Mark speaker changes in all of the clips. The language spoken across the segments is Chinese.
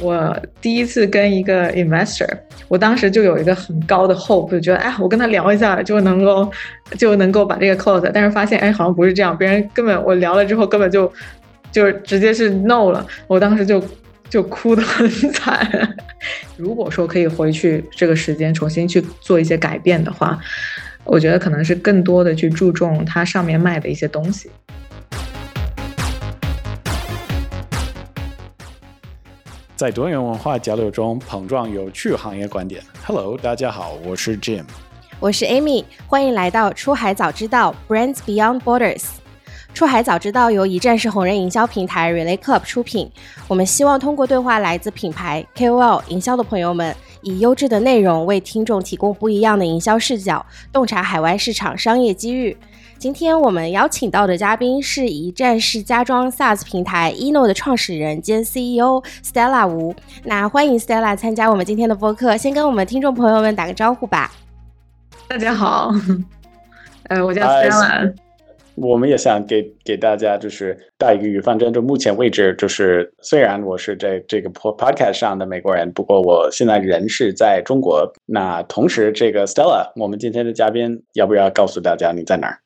Speaker 1: 我第一次跟一个 investor，我当时就有一个很高的 hope，就觉得哎，我跟他聊一下就能够就能够把这个 close，但是发现哎，好像不是这样，别人根本我聊了之后根本就就直接是 no 了，我当时就就哭得很惨。如果说可以回去这个时间重新去做一些改变的话，我觉得可能是更多的去注重它上面卖的一些东西。
Speaker 2: 在多元文化交流中碰撞有趣行业观点。Hello，大家好，我是 Jim，
Speaker 3: 我是 Amy，欢迎来到出海早知道 Brands Beyond Borders。出海早知道由一站式红人营销平台 Relay Club 出品。我们希望通过对话来自品牌 KOL 营销的朋友们，以优质的内容为听众提供不一样的营销视角，洞察海外市场商业机遇。今天我们邀请到的嘉宾是一站式家装 SaaS 平台 Eno 的创始人兼 CEO Stella 吴。那欢迎 Stella 参加我们今天的播客，先跟我们听众朋友们打个招呼吧。
Speaker 1: 大家好，呃，我叫 Stella。
Speaker 2: 我们也想给给大家就是带一个预防针，就目前为止，就是虽然我是在这个 podcast 上的美国人，不过我现在人是在中国。那同时，这个 Stella，我们今天的嘉宾，要不要告诉大家你在哪儿？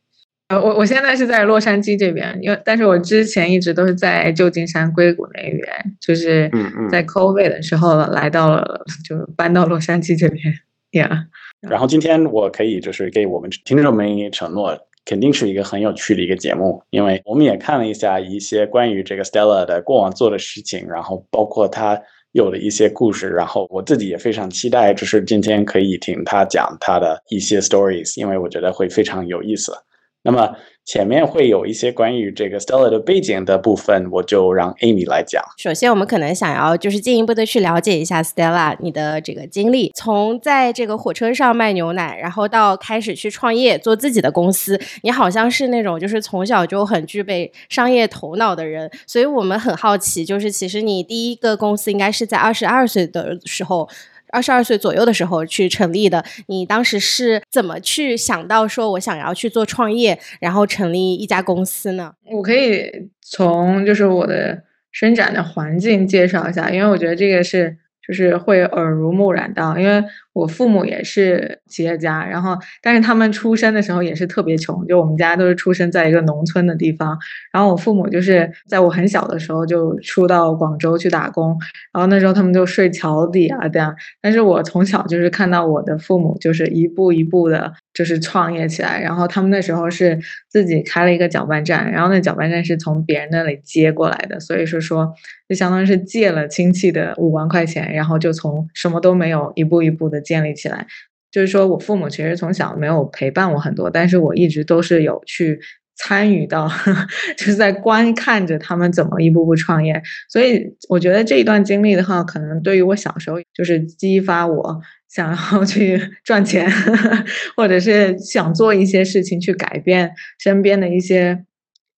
Speaker 1: 呃，我我现在是在洛杉矶这边，因为但是我之前一直都是在旧金山硅谷那边，就是在 COVID 的时候来到了，就搬到洛杉矶这边，Yeah。
Speaker 2: 然后今天我可以就是给我们听众们承诺，肯定是一个很有趣的一个节目，因为我们也看了一下一些关于这个 Stella 的过往做的事情，然后包括他有的一些故事，然后我自己也非常期待，就是今天可以听他讲他的一些 stories，因为我觉得会非常有意思。那么前面会有一些关于这个 Stella 的背景的部分，我就让 Amy 来讲。
Speaker 3: 首先，我们可能想要就是进一步的去了解一下 Stella 你的这个经历，从在这个火车上卖牛奶，然后到开始去创业做自己的公司，你好像是那种就是从小就很具备商业头脑的人，所以我们很好奇，就是其实你第一个公司应该是在二十二岁的时候。二十二岁左右的时候去成立的，你当时是怎么去想到说我想要去做创业，然后成立一家公司呢？
Speaker 1: 我可以从就是我的生长的环境介绍一下，因为我觉得这个是就是会耳濡目染到，因为。我父母也是企业家，然后但是他们出生的时候也是特别穷，就我们家都是出生在一个农村的地方。然后我父母就是在我很小的时候就出到广州去打工，然后那时候他们就睡桥底啊这样。但是我从小就是看到我的父母就是一步一步的，就是创业起来。然后他们那时候是自己开了一个搅拌站，然后那搅拌站是从别人那里接过来的，所以是说就相当于是借了亲戚的五万块钱，然后就从什么都没有一步一步的。建立起来，就是说我父母其实从小没有陪伴我很多，但是我一直都是有去参与到，就是在观看着他们怎么一步步创业。所以我觉得这一段经历的话，可能对于我小时候就是激发我想要去 赚钱，或者是想做一些事情去改变身边的一些。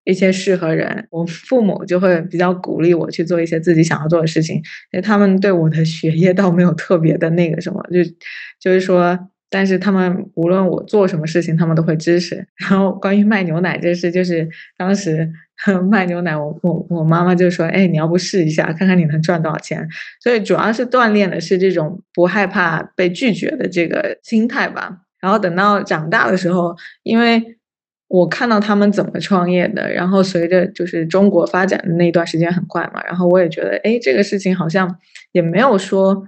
Speaker 1: 一些适合人，我父母就会比较鼓励我去做一些自己想要做的事情，因为他们对我的学业倒没有特别的那个什么，就就是说，但是他们无论我做什么事情，他们都会支持。然后关于卖牛奶这事，就是当时 卖牛奶，我我我妈妈就说：“哎，你要不试一下，看看你能赚多少钱？”所以主要是锻炼的是这种不害怕被拒绝的这个心态吧。然后等到长大的时候，因为。我看到他们怎么创业的，然后随着就是中国发展的那段时间很快嘛，然后我也觉得，哎，这个事情好像也没有说。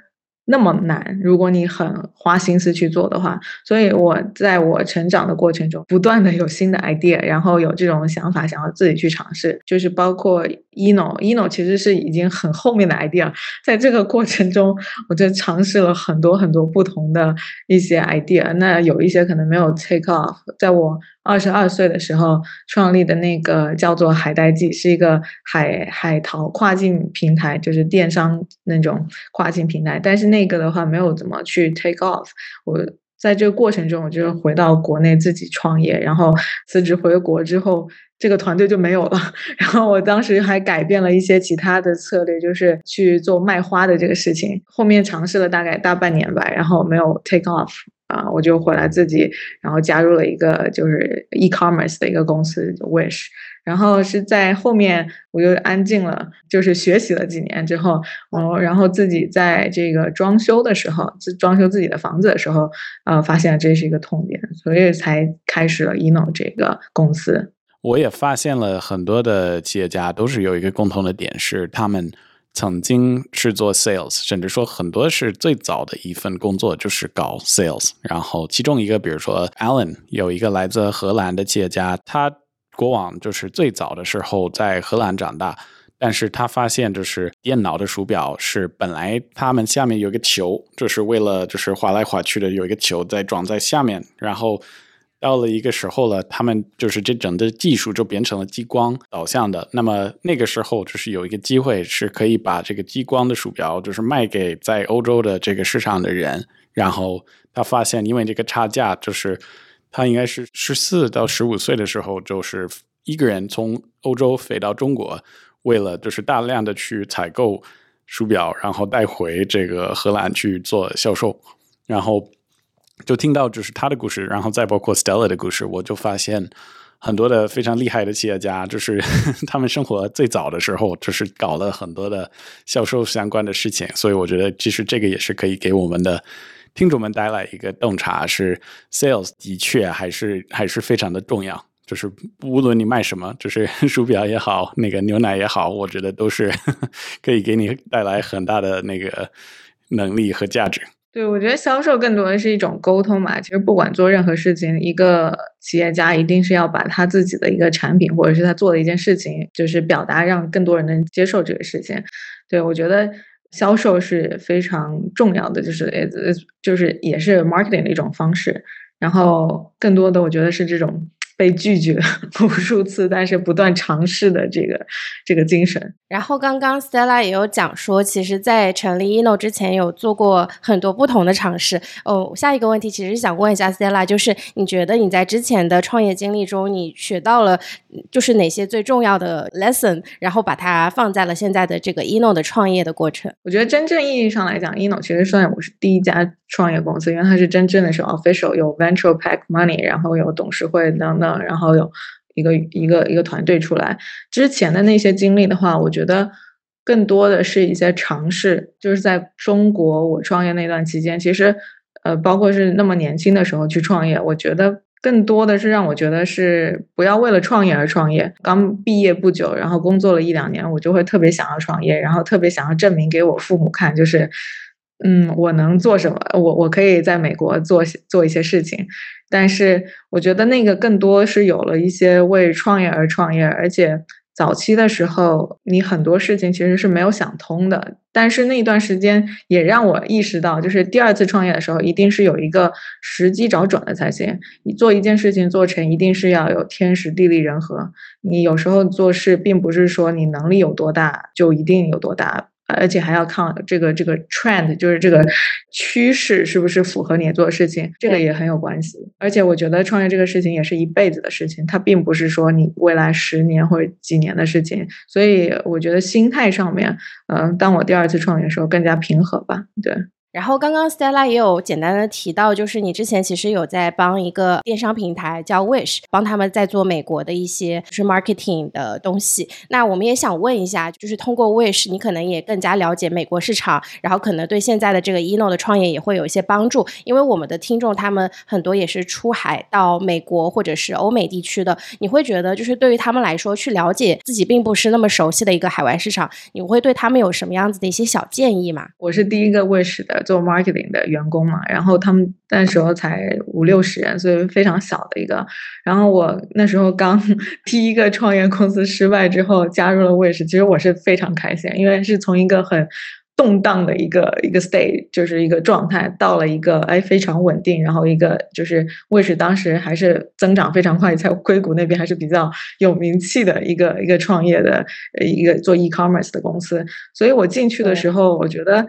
Speaker 1: 那么难，如果你很花心思去做的话，所以我在我成长的过程中，不断的有新的 idea，然后有这种想法，想要自己去尝试，就是包括 eno，eno 其实是已经很后面的 idea，在这个过程中，我就尝试了很多很多不同的一些 idea，那有一些可能没有 take off，在我二十二岁的时候创立的那个叫做海带记，是一个海海淘跨境平台，就是电商那种跨境平台，但是。那个的话没有怎么去 take off，我在这个过程中，我就回到国内自己创业，然后辞职回国之后，这个团队就没有了。然后我当时还改变了一些其他的策略，就是去做卖花的这个事情。后面尝试了大概大半年吧，然后没有 take off，啊，我就回来自己，然后加入了一个就是 e-commerce 的一个公司 Wish。然后是在后面我又安静了，就是学习了几年之后，哦，然后自己在这个装修的时候，自装修自己的房子的时候，呃，发现这是一个痛点，所以才开始了 Eno 这个公司。
Speaker 2: 我也发现了很多的企业家都是有一个共同的点，是他们。曾经是做 sales，甚至说很多是最早的一份工作就是搞 sales。然后其中一个，比如说 Alan，有一个来自荷兰的企业家，他过往就是最早的时候在荷兰长大，但是他发现就是电脑的鼠标是本来他们下面有一个球，就是为了就是滑来滑去的有一个球在装在下面，然后。到了一个时候了，他们就是这整个技术就变成了激光导向的。那么那个时候就是有一个机会是可以把这个激光的鼠标就是卖给在欧洲的这个市场的人。然后他发现，因为这个差价，就是他应该是十四到十五岁的时候，就是一个人从欧洲飞到中国，为了就是大量的去采购鼠标，然后带回这个荷兰去做销售，然后。就听到就是他的故事，然后再包括 Stella 的故事，我就发现很多的非常厉害的企业家，就是 他们生活最早的时候，就是搞了很多的销售相关的事情。所以我觉得，其实这个也是可以给我们的听众们带来一个洞察：是 sales 的确还是还是非常的重要。就是无论你卖什么，就是 鼠标也好，那个牛奶也好，我觉得都是 可以给你带来很大的那个能力和价值。
Speaker 1: 对，我觉得销售更多的是一种沟通嘛。其实不管做任何事情，一个企业家一定是要把他自己的一个产品，或者是他做的一件事情，就是表达让更多人能接受这个事情。对我觉得销售是非常重要的，就是呃，就是也是 marketing 的一种方式。然后更多的，我觉得是这种。被拒绝 无数次，但是不断尝试的这个这个精神。
Speaker 3: 然后刚刚 Stella 也有讲说，其实，在成立 Eno 之前，有做过很多不同的尝试。哦，下一个问题其实想问一下 Stella，就是你觉得你在之前的创业经历中，你学到了就是哪些最重要的 lesson，然后把它放在了现在的这个 Eno 的创业的过程？
Speaker 1: 我觉得真正意义上来讲，Eno 其实算我是第一家创业公司，因为它是真正的是 official，有 venture pack money，然后有董事会等等。然后有一个一个一个团队出来，之前的那些经历的话，我觉得更多的是一些尝试。就是在中国我创业那段期间，其实呃，包括是那么年轻的时候去创业，我觉得更多的是让我觉得是不要为了创业而创业。刚毕业不久，然后工作了一两年，我就会特别想要创业，然后特别想要证明给我父母看，就是嗯，我能做什么，我我可以在美国做做一些事情。但是我觉得那个更多是有了一些为创业而创业，而且早期的时候你很多事情其实是没有想通的。但是那段时间也让我意识到，就是第二次创业的时候，一定是有一个时机找准了才行。你做一件事情做成，一定是要有天时地利人和。你有时候做事并不是说你能力有多大就一定有多大。而且还要看这个这个 trend，就是这个趋势是不是符合你做的事情，这个也很有关系。而且我觉得创业这个事情也是一辈子的事情，它并不是说你未来十年或者几年的事情。所以我觉得心态上面，嗯，当我第二次创业的时候更加平和吧，对。
Speaker 3: 然后刚刚 Stella 也有简单的提到，就是你之前其实有在帮一个电商平台叫 Wish，帮他们在做美国的一些就是 marketing 的东西。那我们也想问一下，就是通过 Wish，你可能也更加了解美国市场，然后可能对现在的这个 Eno 的创业也会有一些帮助。因为我们的听众他们很多也是出海到美国或者是欧美地区的，你会觉得就是对于他们来说，去了解自己并不是那么熟悉的一个海外市场，你会对他们有什么样子的一些小建议吗？
Speaker 1: 我是第一个 Wish 的。做 marketing 的员工嘛，然后他们那时候才五六十人，所以非常小的一个。然后我那时候刚 第一个创业公司失败之后，加入了 Wish，其实我是非常开心，因为是从一个很动荡的一个一个 state，就是一个状态，到了一个哎非常稳定，然后一个就是 Wish 当时还是增长非常快，在硅谷那边还是比较有名气的一个一个创业的一个做 e-commerce 的公司。所以我进去的时候，我觉得。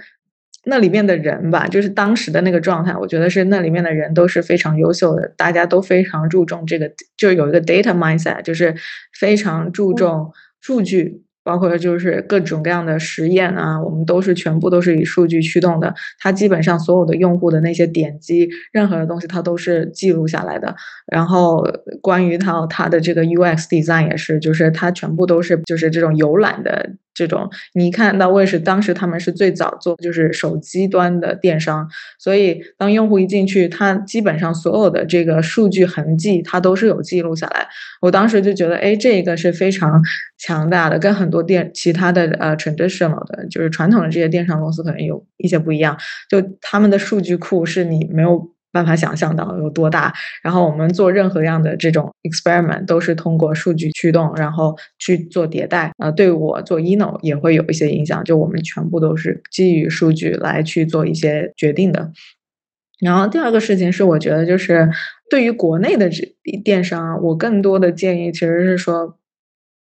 Speaker 1: 那里面的人吧，就是当时的那个状态，我觉得是那里面的人都是非常优秀的，大家都非常注重这个，就有一个 data mindset，就是非常注重数据，包括就是各种各样的实验啊，我们都是全部都是以数据驱动的。它基本上所有的用户的那些点击，任何的东西它都是记录下来的。然后关于它它的这个 UX design 也是，就是它全部都是就是这种游览的这种。你看到 Wish 当时他们是最早做就是手机端的电商，所以当用户一进去，他基本上所有的这个数据痕迹它都是有记录下来。我当时就觉得，哎，这个是非常强大的，跟很多电其他的呃 traditional 的，就是传统的这些电商公司可能有一些不一样。就他们的数据库是你没有办法想象到有多大。然后我们做任何样的这种 experiment 都是通过数据驱动，然后去做迭代。呃，对我做 ino 也会有一些影响，就我们全部都是基于数据来去做一些决定的。然后第二个事情是，我觉得就是对于国内的这电商，我更多的建议其实是说，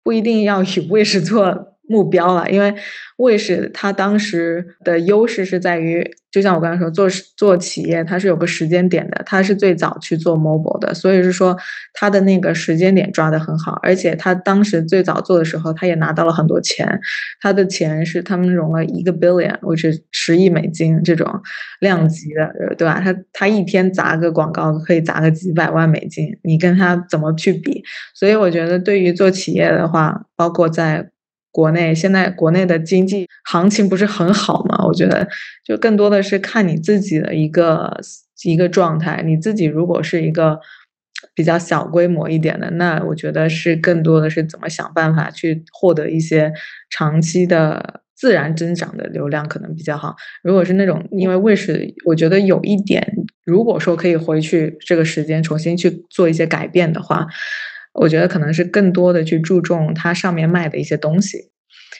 Speaker 1: 不一定要以 Wish 做目标了，因为 Wish 它当时的优势是在于。就像我刚才说，做做企业它是有个时间点的，它是最早去做 mobile 的，所以是说它的那个时间点抓得很好，而且它当时最早做的时候，它也拿到了很多钱，它的钱是他们融了一个 billion，或者十亿美金这种量级的，对吧？它它一天砸个广告可以砸个几百万美金，你跟它怎么去比？所以我觉得对于做企业的话，包括在。国内现在国内的经济行情不是很好嘛？我觉得就更多的是看你自己的一个一个状态。你自己如果是一个比较小规模一点的，那我觉得是更多的是怎么想办法去获得一些长期的自然增长的流量可能比较好。如果是那种因为卫视我觉得有一点，如果说可以回去这个时间重新去做一些改变的话。我觉得可能是更多的去注重它上面卖的一些东西，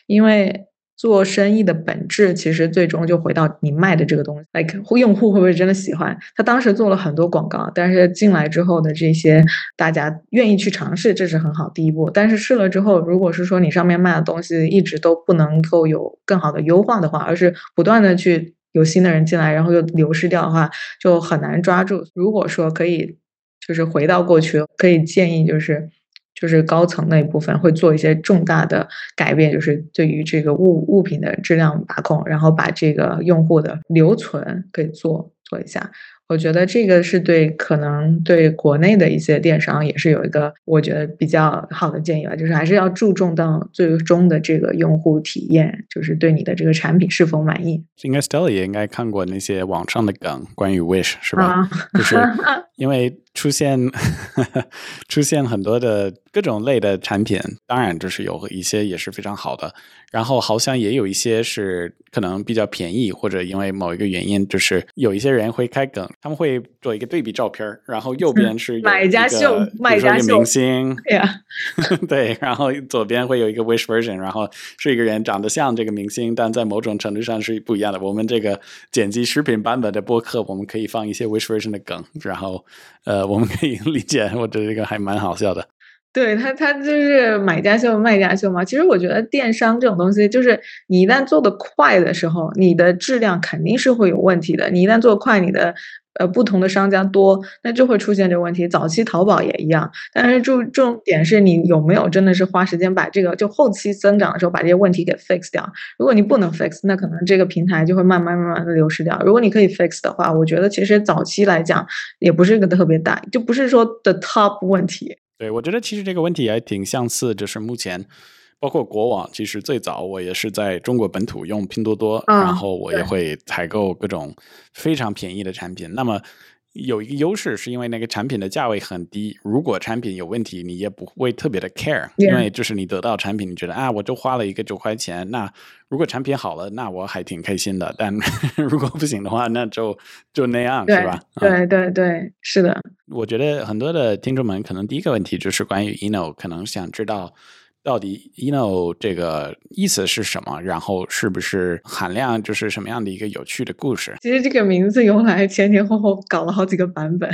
Speaker 1: 因为做生意的本质其实最终就回到你卖的这个东西，like 用户会不会真的喜欢？他当时做了很多广告，但是进来之后的这些大家愿意去尝试，这是很好第一步。但是试了之后，如果是说你上面卖的东西一直都不能够有更好的优化的话，而是不断的去有新的人进来，然后又流失掉的话，就很难抓住。如果说可以。就是回到过去，可以建议就是，就是高层那一部分会做一些重大的改变，就是对于这个物物品的质量把控，然后把这个用户的留存给做做一下。我觉得这个是对可能对国内的一些电商也是有一个我觉得比较好的建议吧，就是还是要注重到最终的这个用户体验，就是对你的这个产品是否满意。
Speaker 2: 应该 Stella 也应该看过那些网上的梗，关于 Wish 是吧？就是 因为出现 出现很多的各种类的产品，当然就是有一些也是非常好的。然后好像也有一些是可能比较便宜，或者因为某一个原因，就是有一些人会开梗，他们会做一个对比照片然后右边 是
Speaker 1: 买家秀，买家秀
Speaker 2: 明星，
Speaker 1: 对呀，
Speaker 2: 对，然后左边会有一个 wish version，然后是一个人长得像这个明星，但在某种程度上是不一样的。我们这个剪辑视频版本的播客，我们可以放一些 wish version 的梗，然后呃，我们可以理解，我觉得这个还蛮好笑的。
Speaker 1: 对他，他就是买家秀、卖家秀嘛。其实我觉得电商这种东西，就是你一旦做的快的时候，你的质量肯定是会有问题的。你一旦做快，你的呃不同的商家多，那就会出现这个问题。早期淘宝也一样，但是重重点是你有没有真的是花时间把这个就后期增长的时候把这些问题给 fix 掉。如果你不能 fix，那可能这个平台就会慢慢慢慢的流失掉。如果你可以 fix 的话，我觉得其实早期来讲也不是一个特别大，就不是说的 top 问题。
Speaker 2: 对，我觉得其实这个问题也挺相似，就是目前包括国网，其实最早我也是在中国本土用拼多多，然后我也会采购各种非常便宜的产品。那么。有一个优势，是因为那个产品的价位很低。如果产品有问题，你也不会特别的 care，因为就是你得到产品，你觉得啊，我就花了一个九块钱。那如果产品好了，那我还挺开心的。但 如果不行的话，那就就那样，是吧？
Speaker 1: 对对对，是的。
Speaker 2: 我觉得很多的听众们可能第一个问题就是关于 ino，可能想知道。到底 Eno 这个意思是什么？然后是不是含量就是什么样的一个有趣的故事？
Speaker 1: 其实这个名字由来前前后后搞了好几个版本。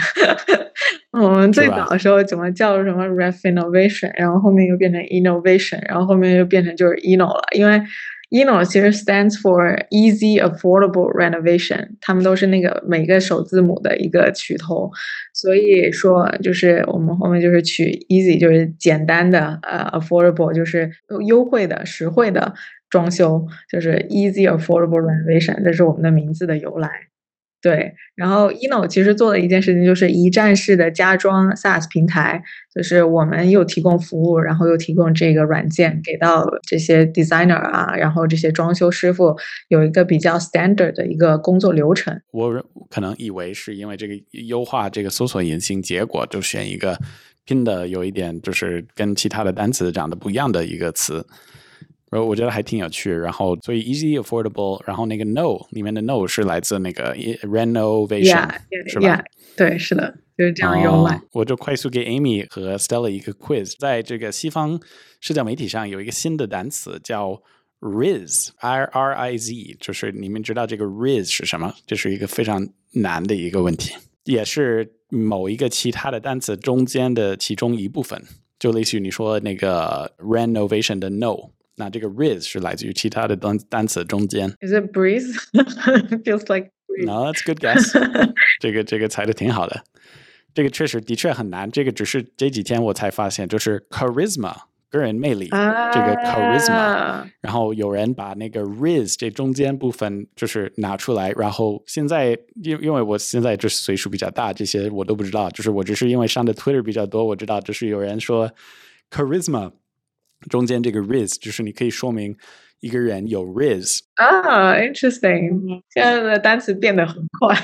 Speaker 1: 我们最早的时候怎么叫什么 ref innovation，然后后面又变成 innovation，然后后面又变成就是 Eno 了。因为，ENO 其实 stands for Easy Affordable Renovation，他们都是那个每个首字母的一个取头，所以说就是我们后面就是取 Easy，就是简单的，呃，Affordable 就是优惠的、实惠的装修，就是 Easy Affordable Renovation，这是我们的名字的由来。对，然后 ino 其实做的一件事情就是一站式的家装 SaaS 平台，就是我们又提供服务，然后又提供这个软件给到这些 designer 啊，然后这些装修师傅有一个比较 standard 的一个工作流程。
Speaker 2: 我可能以为是因为这个优化这个搜索引擎结果，就选一个拼的有一点就是跟其他的单词长得不一样的一个词。然后我觉得还挺有趣，然后所以 easy affordable，然后那个 no 里面的 no 是来自那个 renovation，是吧？
Speaker 1: 对，是的，就是这样用来。
Speaker 2: 我就快速给 Amy 和 Stella 一个 quiz，在这个西方社交媒体上有一个新的单词叫 riz，r r i z，就是你们知道这个 riz 是什么？这是一个非常难的一个问题，也是某一个其他的单词中间的其中一部分，就类似于你说那个 renovation 的 no。那这个 riz 是来自于其他的单单词中间。
Speaker 1: Is it breeze? Feels like.
Speaker 2: No, that's good guess. 这个这个猜的挺好的。这个确实的确很难。这个只是这几天我才发现，就是 charisma 个人魅力，
Speaker 1: 啊、
Speaker 2: 这个 charisma。然后有人把那个 riz 这中间部分就是拿出来，然后现在因因为我现在就是岁数比较大，这些我都不知道。就是我只是因为上的 Twitter 比较多，我知道就是有人说 charisma。中间这个 riz 就是你可以说明一个人有 riz
Speaker 1: 啊，interesting。现在的单词变得很快，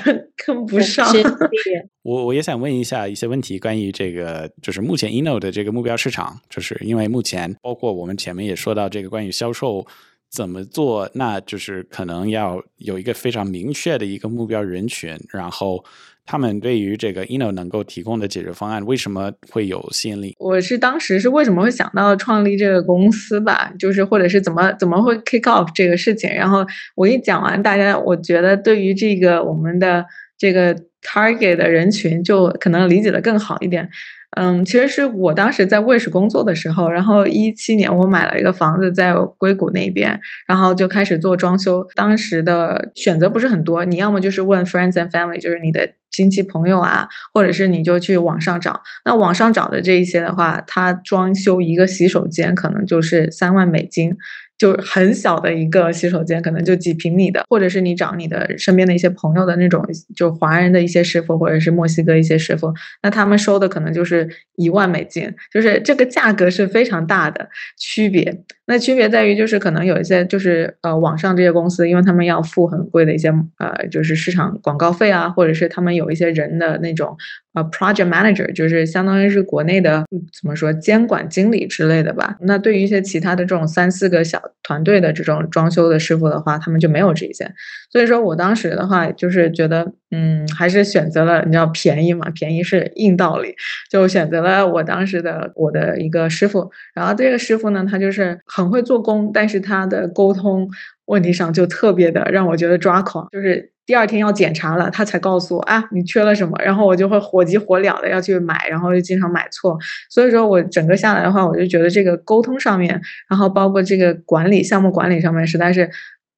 Speaker 1: 跟不上。
Speaker 2: 我我也想问一下一些问题，关于这个就是目前 ino 的这个目标市场，就是因为目前包括我们前面也说到这个关于销售怎么做，那就是可能要有一个非常明确的一个目标人群，然后。他们对于这个 ino 能够提供的解决方案为什么会有吸引力？
Speaker 1: 我是当时是为什么会想到创立这个公司吧，就是或者是怎么怎么会 kick off 这个事情。然后我一讲完，大家我觉得对于这个我们的这个 target 的人群就可能理解的更好一点。嗯，其实是我当时在卫视工作的时候，然后一七年我买了一个房子在硅谷那边，然后就开始做装修。当时的选择不是很多，你要么就是问 friends and family，就是你的亲戚朋友啊，或者是你就去网上找。那网上找的这一些的话，他装修一个洗手间可能就是三万美金。就很小的一个洗手间，可能就几平米的，或者是你找你的身边的一些朋友的那种，就华人的一些师傅，或者是墨西哥一些师傅，那他们收的可能就是一万美金，就是这个价格是非常大的区别。那区别在于，就是可能有一些就是呃网上这些公司，因为他们要付很贵的一些呃就是市场广告费啊，或者是他们有一些人的那种。呃，project manager 就是相当于是国内的怎么说监管经理之类的吧。那对于一些其他的这种三四个小团队的这种装修的师傅的话，他们就没有这些。所以说我当时的话就是觉得，嗯，还是选择了你知道便宜嘛，便宜是硬道理，就选择了我当时的我的一个师傅。然后这个师傅呢，他就是很会做工，但是他的沟通问题上就特别的让我觉得抓狂，就是。第二天要检查了，他才告诉我啊，你缺了什么，然后我就会火急火燎的要去买，然后又经常买错，所以说我整个下来的话，我就觉得这个沟通上面，然后包括这个管理项目管理上面，实在是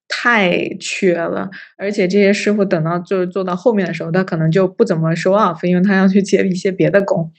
Speaker 1: 太缺了，而且这些师傅等到就是做到后面的时候，他可能就不怎么 show off，因为他要去接一些别的工。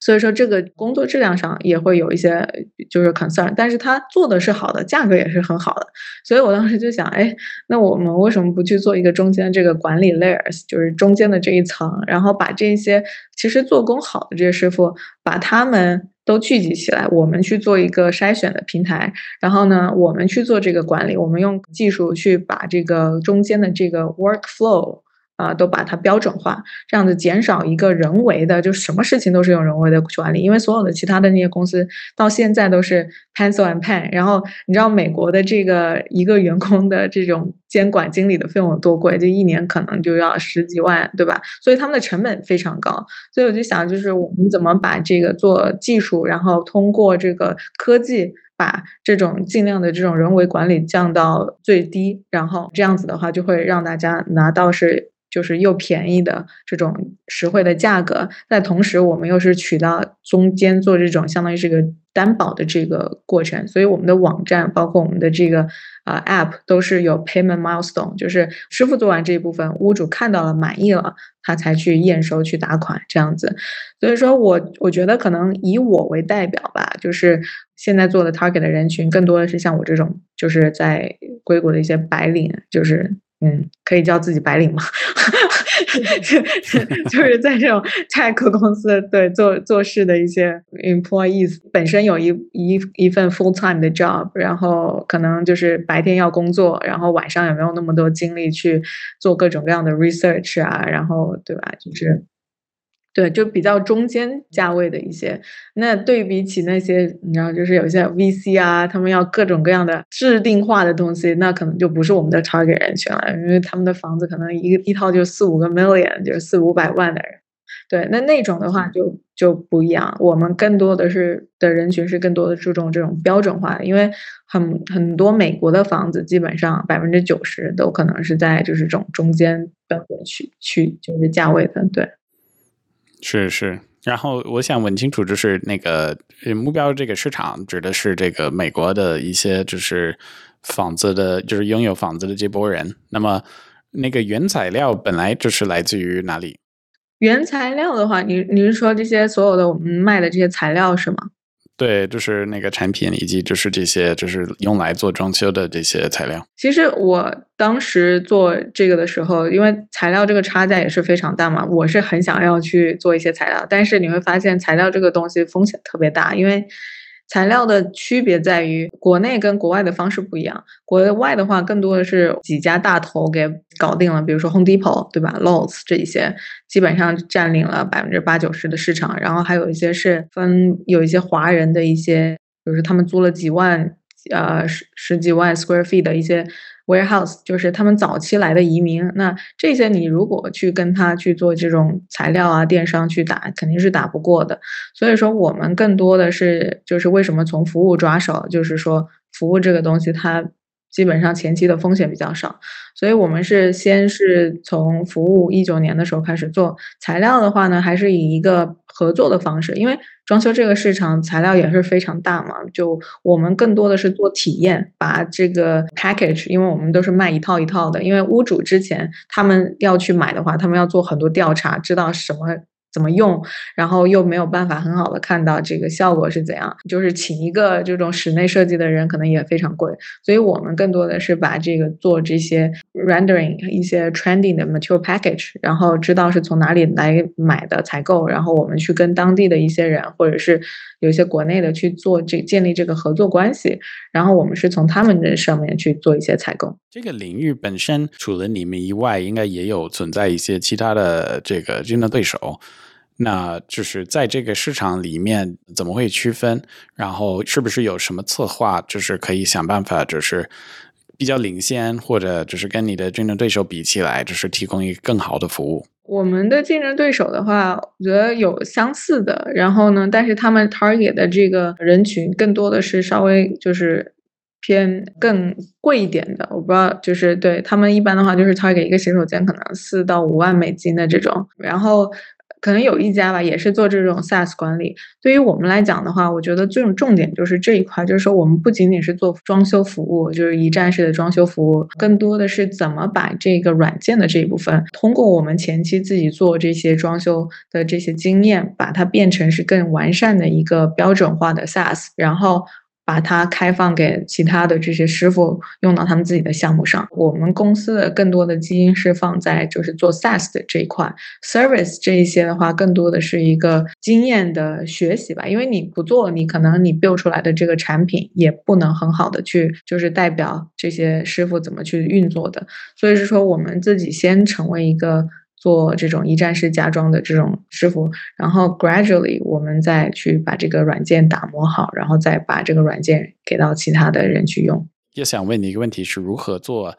Speaker 1: 所以说，这个工作质量上也会有一些就是 concern，但是他做的是好的，价格也是很好的。所以我当时就想，哎，那我们为什么不去做一个中间这个管理 layers，就是中间的这一层，然后把这些其实做工好的这些师傅，把他们都聚集起来，我们去做一个筛选的平台，然后呢，我们去做这个管理，我们用技术去把这个中间的这个 workflow。啊，都把它标准化，这样子减少一个人为的，就什么事情都是用人为的去管理。因为所有的其他的那些公司到现在都是 pencil and pen。然后你知道美国的这个一个员工的这种监管经理的费用有多贵？就一年可能就要十几万，对吧？所以他们的成本非常高。所以我就想，就是我们怎么把这个做技术，然后通过这个科技，把这种尽量的这种人为管理降到最低，然后这样子的话，就会让大家拿到是。就是又便宜的这种实惠的价格，在同时我们又是取到中间做这种相当于是个担保的这个过程，所以我们的网站包括我们的这个、呃、app 都是有 payment milestone，就是师傅做完这一部分，屋主看到了满意了，他才去验收去打款这样子。所以说我我觉得可能以我为代表吧，就是现在做的 target 的人群更多的是像我这种，就是在硅谷的一些白领，就是嗯，可以叫自己白领吗？就是在这种 tech 公司对做做事的一些 employees，本身有一一一份 full time 的 job，然后可能就是白天要工作，然后晚上也没有那么多精力去做各种各样的 research 啊，然后对吧？就是。对，就比较中间价位的一些，那对比起那些，你知道，就是有些 VC 啊，他们要各种各样的制定化的东西，那可能就不是我们的 target 人群了，因为他们的房子可能一个一套就四五个 million，就是四五百万的人。对，那那种的话就就不一样，我们更多的是的人群是更多的注重这种标准化的，因为很很多美国的房子基本上百分之九十都可能是在就是这种中间标准区区就是价位的，对。
Speaker 2: 是是，然后我想问清楚，就是那个目标这个市场指的是这个美国的一些就是房子的，就是拥有房子的这波人。那么那个原材料本来就是来自于哪里？
Speaker 1: 原材料的话，你你是说这些所有的我们卖的这些材料是吗？
Speaker 2: 对，就是那个产品，以及就是这些就是用来做装修的这些材料。
Speaker 1: 其实我当时做这个的时候，因为材料这个差价也是非常大嘛，我是很想要去做一些材料，但是你会发现材料这个东西风险特别大，因为材料的区别在于国内跟国外的方式不一样。国外的话，更多的是几家大头给搞定了，比如说 Home Depot 对吧，Lowe's 这一些基本上占领了百分之八九十的市场。然后还有一些是分有一些华人的一些，就是他们租了几万呃十十几万 square feet 的一些 warehouse，就是他们早期来的移民。那这些你如果去跟他去做这种材料啊电商去打，肯定是打不过的。所以说我们更多的是就是为什么从服务抓手，就是说服务这个东西它。基本上前期的风险比较少，所以我们是先是从服务一九年的时候开始做材料的话呢，还是以一个合作的方式，因为装修这个市场材料也是非常大嘛，就我们更多的是做体验，把这个 package，因为我们都是卖一套一套的，因为屋主之前他们要去买的话，他们要做很多调查，知道什么。怎么用，然后又没有办法很好的看到这个效果是怎样，就是请一个这种室内设计的人可能也非常贵，所以我们更多的是把这个做这些 rendering 一些 trending 的 material package，然后知道是从哪里来买的采购，然后我们去跟当地的一些人或者是有一些国内的去做这建立这个合作关系，然后我们是从他们的上面去做一些采购。
Speaker 2: 这个领域本身除了你们以外，应该也有存在一些其他的这个竞争对手。那就是在这个市场里面怎么会区分？然后是不是有什么策划，就是可以想办法，就是比较领先，或者就是跟你的竞争对手比起来，就是提供一个更好的服务？
Speaker 1: 我们的竞争对手的话，我觉得有相似的，然后呢，但是他们 target 的这个人群更多的是稍微就是偏更贵一点的。我不知道，就是对他们一般的话，就是 target 一个洗手间可能四到五万美金的这种，然后。可能有一家吧，也是做这种 SaaS 管理。对于我们来讲的话，我觉得这种重点就是这一块，就是说我们不仅仅是做装修服务，就是一站式的装修服务，更多的是怎么把这个软件的这一部分，通过我们前期自己做这些装修的这些经验，把它变成是更完善的一个标准化的 SaaS，然后。把它开放给其他的这些师傅用到他们自己的项目上。我们公司的更多的基因是放在就是做 SaaS 的这一块，Service 这一些的话，更多的是一个经验的学习吧。因为你不做，你可能你 build 出来的这个产品也不能很好的去就是代表这些师傅怎么去运作的。所以是说，我们自己先成为一个。做这种一站式家装的这种师傅，然后 gradually 我们再去把这个软件打磨好，然后再把这个软件给到其他的人去用。
Speaker 2: 也想问你一个问题，是如何做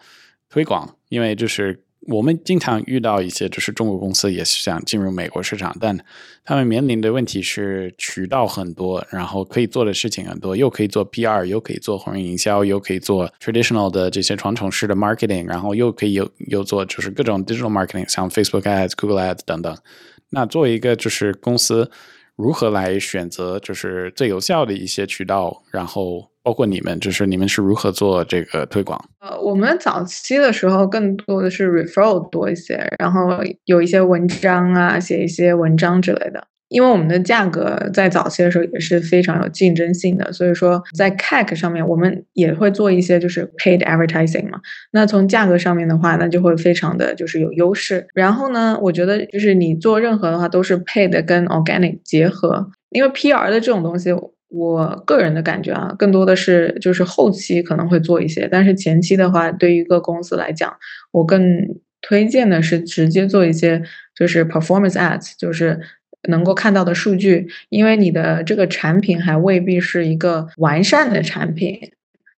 Speaker 2: 推广？因为就是。我们经常遇到一些，就是中国公司也是想进入美国市场，但他们面临的问题是渠道很多，然后可以做的事情很多，又可以做 PR，又可以做红人营销，又可以做 traditional 的这些传统式的 marketing，然后又可以又又做就是各种 digital marketing，像 Facebook Ads、Google Ads 等等。那作为一个就是公司，如何来选择就是最有效的一些渠道，然后包括你们，就是你们是如何做这个推广？
Speaker 1: 呃，我们早期的时候更多的是 referral 多一些，然后有一些文章啊，写一些文章之类的。因为我们的价格在早期的时候也是非常有竞争性的，所以说在 CAC 上面我们也会做一些就是 paid advertising 嘛。那从价格上面的话，那就会非常的就是有优势。然后呢，我觉得就是你做任何的话都是 paid 跟 organic 结合，因为 PR 的这种东西，我个人的感觉啊，更多的是就是后期可能会做一些，但是前期的话，对于一个公司来讲，我更推荐的是直接做一些就是 performance ads，就是。能够看到的数据，因为你的这个产品还未必是一个完善的产品，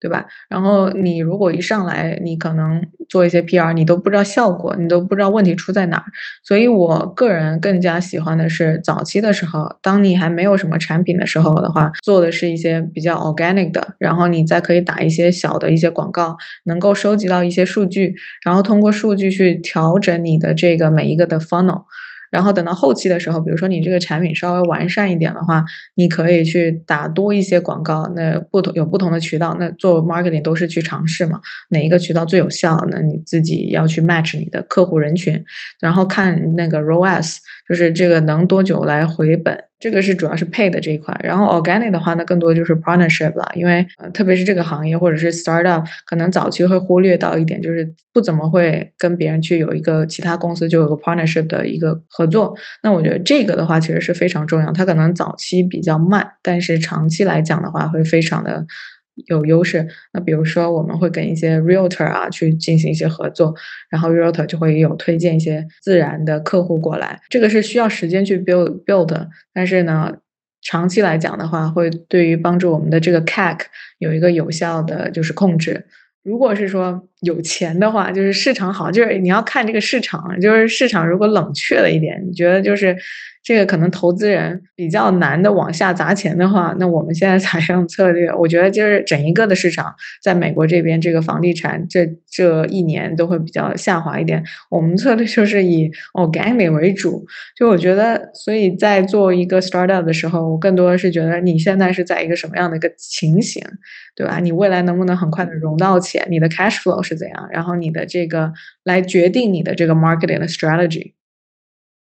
Speaker 1: 对吧？然后你如果一上来，你可能做一些 PR，你都不知道效果，你都不知道问题出在哪儿。所以我个人更加喜欢的是早期的时候，当你还没有什么产品的时候的话，做的是一些比较 organic 的，然后你再可以打一些小的一些广告，能够收集到一些数据，然后通过数据去调整你的这个每一个的 funnel。然后等到后期的时候，比如说你这个产品稍微完善一点的话，你可以去打多一些广告。那不同有不同的渠道，那做 marketing 都是去尝试嘛，哪一个渠道最有效？那你自己要去 match 你的客户人群，然后看那个 ROAS，就是这个能多久来回本。这个是主要是 pay 的这一块，然后 organic 的话呢，更多就是 partnership 了，因为特别是这个行业或者是 startup，可能早期会忽略到一点，就是不怎么会跟别人去有一个其他公司就有个 partnership 的一个合作。那我觉得这个的话其实是非常重要，它可能早期比较慢，但是长期来讲的话会非常的。有优势。那比如说，我们会跟一些 realtor 啊去进行一些合作，然后 realtor 就会有推荐一些自然的客户过来。这个是需要时间去 build build，但是呢，长期来讲的话，会对于帮助我们的这个 CAC 有一个有效的就是控制。如果是说有钱的话，就是市场好，就是你要看这个市场，就是市场如果冷却了一点，你觉得就是。这个可能投资人比较难的往下砸钱的话，那我们现在采用策略，我觉得就是整一个的市场，在美国这边这个房地产这这一年都会比较下滑一点。我们策略就是以 organic 为主，就我觉得，所以在做一个 startup 的时候，我更多的是觉得你现在是在一个什么样的一个情形，对吧？你未来能不能很快的融到钱？你的 cash flow 是怎样？然后你的这个来决定你的这个 marketing 的 strategy。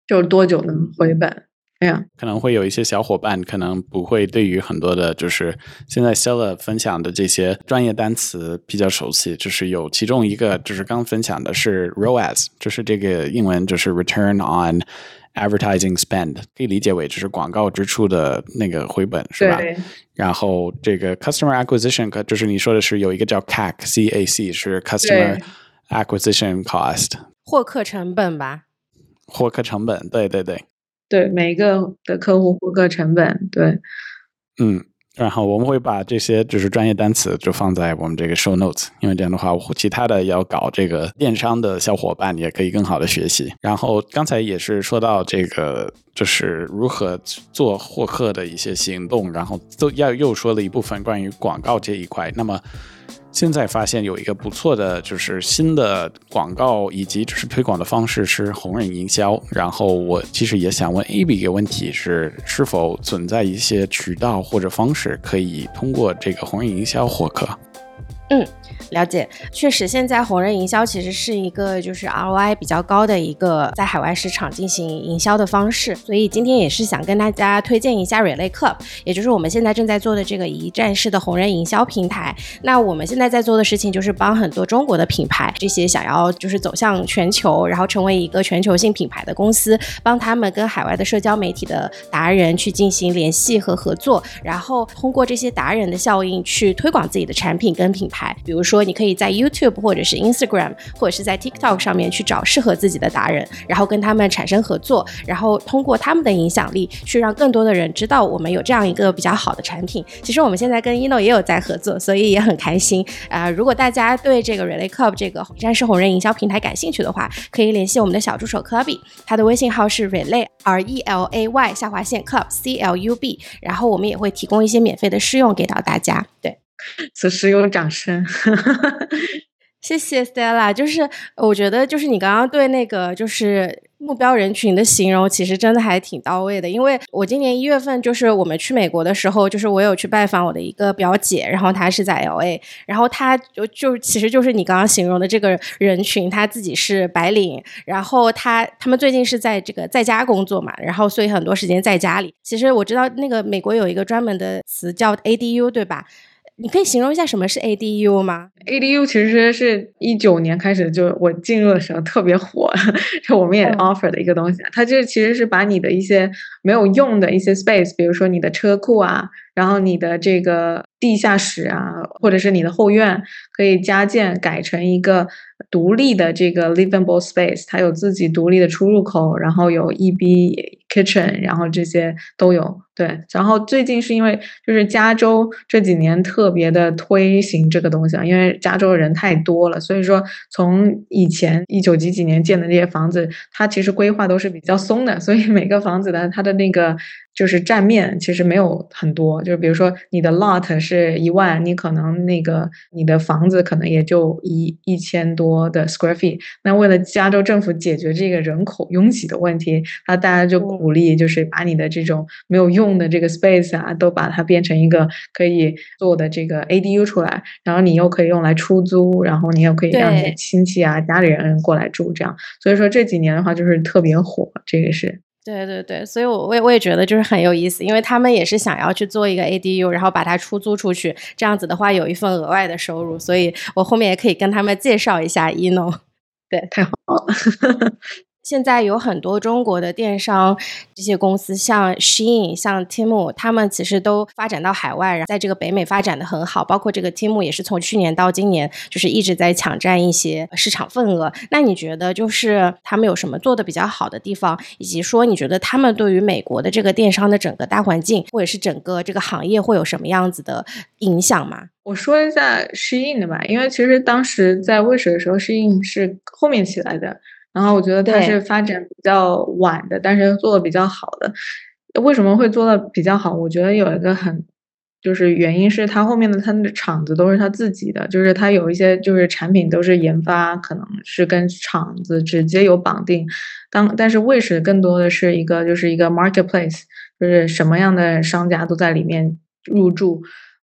Speaker 1: 就是多久能回本？这样
Speaker 2: 可能会有一些小伙伴可能不会对于很多的，就是现在 seller 分享的这些专业单词比较熟悉。就是有其中一个，就是刚分享的是 ROAS，就是这个英文就是 Return on Advertising Spend，可以理解为就是广告支出的那个回本，是吧？然后这个 Customer Acquisition，就是你说的是有一个叫 CAC，CAC 是 Customer Acquisition Cost，
Speaker 3: 获客成本吧。
Speaker 2: 获客成本，对对对，
Speaker 1: 对每一个的客户获客成本，对，
Speaker 2: 嗯，然后我们会把这些就是专业单词就放在我们这个 show notes，因为这样的话，其他的要搞这个电商的小伙伴也可以更好的学习。然后刚才也是说到这个，就是如何做获客的一些行动，然后都要又说了一部分关于广告这一块，那么。现在发现有一个不错的，就是新的广告以及就是推广的方式是红人营销。然后我其实也想问 A B 一个问题，是是否存在一些渠道或者方式可以通过这个红人营销获客？
Speaker 3: 嗯。了解，确实，现在红人营销其实是一个就是 ROI 比较高的一个在海外市场进行营销的方式，所以今天也是想跟大家推荐一下 Relay Club，也就是我们现在正在做的这个一站式的红人营销平台。那我们现在在做的事情就是帮很多中国的品牌，这些想要就是走向全球，然后成为一个全球性品牌的公司，帮他们跟海外的社交媒体的达人去进行联系和合作，然后通过这些达人的效应去推广自己的产品跟品牌，比如说。你可以在 YouTube 或者是 Instagram 或者是在 TikTok 上面去找适合自己的达人，然后跟他们产生合作，然后通过他们的影响力去让更多的人知道我们有这样一个比较好的产品。其实我们现在跟 Ino 也有在合作，所以也很开心啊！如果大家对这个 Relay Club 这个战士红人营销平台感兴趣的话，可以联系我们的小助手 Clubby，他的微信号是 Relay R E L A Y 下划线 Club C L U B，然后我们也会提供一些免费的试用给到大家。对。
Speaker 1: 此时有掌声，
Speaker 3: 谢谢 Stella，就是我觉得就是你刚刚对那个就是目标人群的形容，其实真的还挺到位的。因为我今年一月份就是我们去美国的时候，就是我有去拜访我的一个表姐，然后她是在 LA，然后她就就其实就是你刚刚形容的这个人群，她自己是白领，然后她他们最近是在这个在家工作嘛，然后所以很多时间在家里。其实我知道那个美国有一个专门的词叫 ADU，对吧？你可以形容一下什么是 ADU 吗
Speaker 1: ？ADU 其实是一九年开始就我进入的时候特别火，就我们也 offer 的一个东西。它就其实是把你的一些没有用的一些 space，比如说你的车库啊，然后你的这个地下室啊，或者是你的后院，可以加建改成一个独立的这个 livable space，它有自己独立的出入口，然后有 EB kitchen，然后这些都有。对，然后最近是因为就是加州这几年特别的推行这个东西啊，因为加州人太多了，所以说从以前一九几几年建的那些房子，它其实规划都是比较松的，所以每个房子的它的那个。就是站面其实没有很多，就是比如说你的 lot 是一万，你可能那个你的房子可能也就一一千多的 square feet。那为了加州政府解决这个人口拥挤的问题，那大家就鼓励就是把你的这种没有用的这个 space 啊，都把它变成一个可以做的这个 ADU 出来，然后你又可以用来出租，然后你又可以让你的亲戚啊、家里人过来住，这样。所以说这几年的话就是特别火，这个是。
Speaker 3: 对对对，所以我我也我也觉得就是很有意思，因为他们也是想要去做一个 ADU，然后把它出租出去，这样子的话有一份额外的收入，所以我后面也可以跟他们介绍一下 Eno，。
Speaker 1: 对，太好了。
Speaker 3: 现在有很多中国的电商这些公司，像 Shein、像 Temu，他们其实都发展到海外，然后在这个北美发展的很好。包括这个 Temu 也是从去年到今年，就是一直在抢占一些市场份额。那你觉得就是他们有什么做的比较好的地方，以及说你觉得他们对于美国的这个电商的整个大环境，或者是整个这个行业会有什么样子的影响吗？
Speaker 1: 我说一下 Shein 的吧，因为其实当时在未水的时候，Shein 是后面起来的。然后我觉得它是发展比较晚的，但是做的比较好的。为什么会做的比较好？我觉得有一个很就是原因是它后面的它的厂子都是他自己的，就是它有一些就是产品都是研发，可能是跟厂子直接有绑定。当但是卫士更多的是一个就是一个 marketplace，就是什么样的商家都在里面入驻。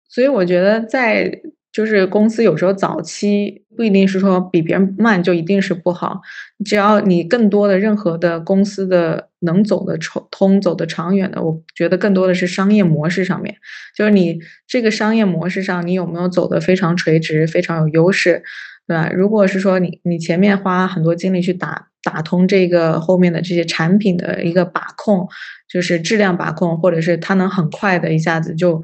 Speaker 1: 所以我觉得在。就是公司有时候早期不一定是说比别人慢就一定是不好，只要你更多的任何的公司的能走的通走的长远的，我觉得更多的是商业模式上面，就是你这个商业模式上你有没有走的非常垂直，非常有优势，对吧？如果是说你你前面花很多精力去打打通这个后面的这些产品的一个把控，就是质量把控，或者是它能很快的一下子就。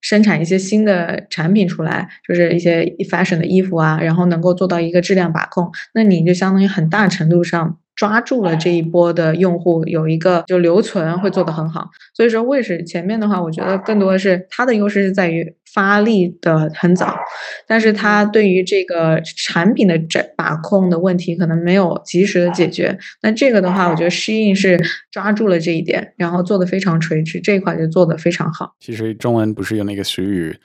Speaker 1: 生产一些新的产品出来，就是一些 fashion 的衣服啊，然后能够做到一个质量把控，那你就相当于很大程度上。抓住了这一波的用户，有一个就留存会做得很好。所以说，卫士前面的话，我觉得更多的是它的优势是在于发力的很早，但是它对于这个产品的这把控的问题可能没有及时的解决。那这个的话，我觉得适应是抓住了这一点，然后做的非常垂直，这一块就做的非常好。
Speaker 2: 其实中文不是有那个俗语，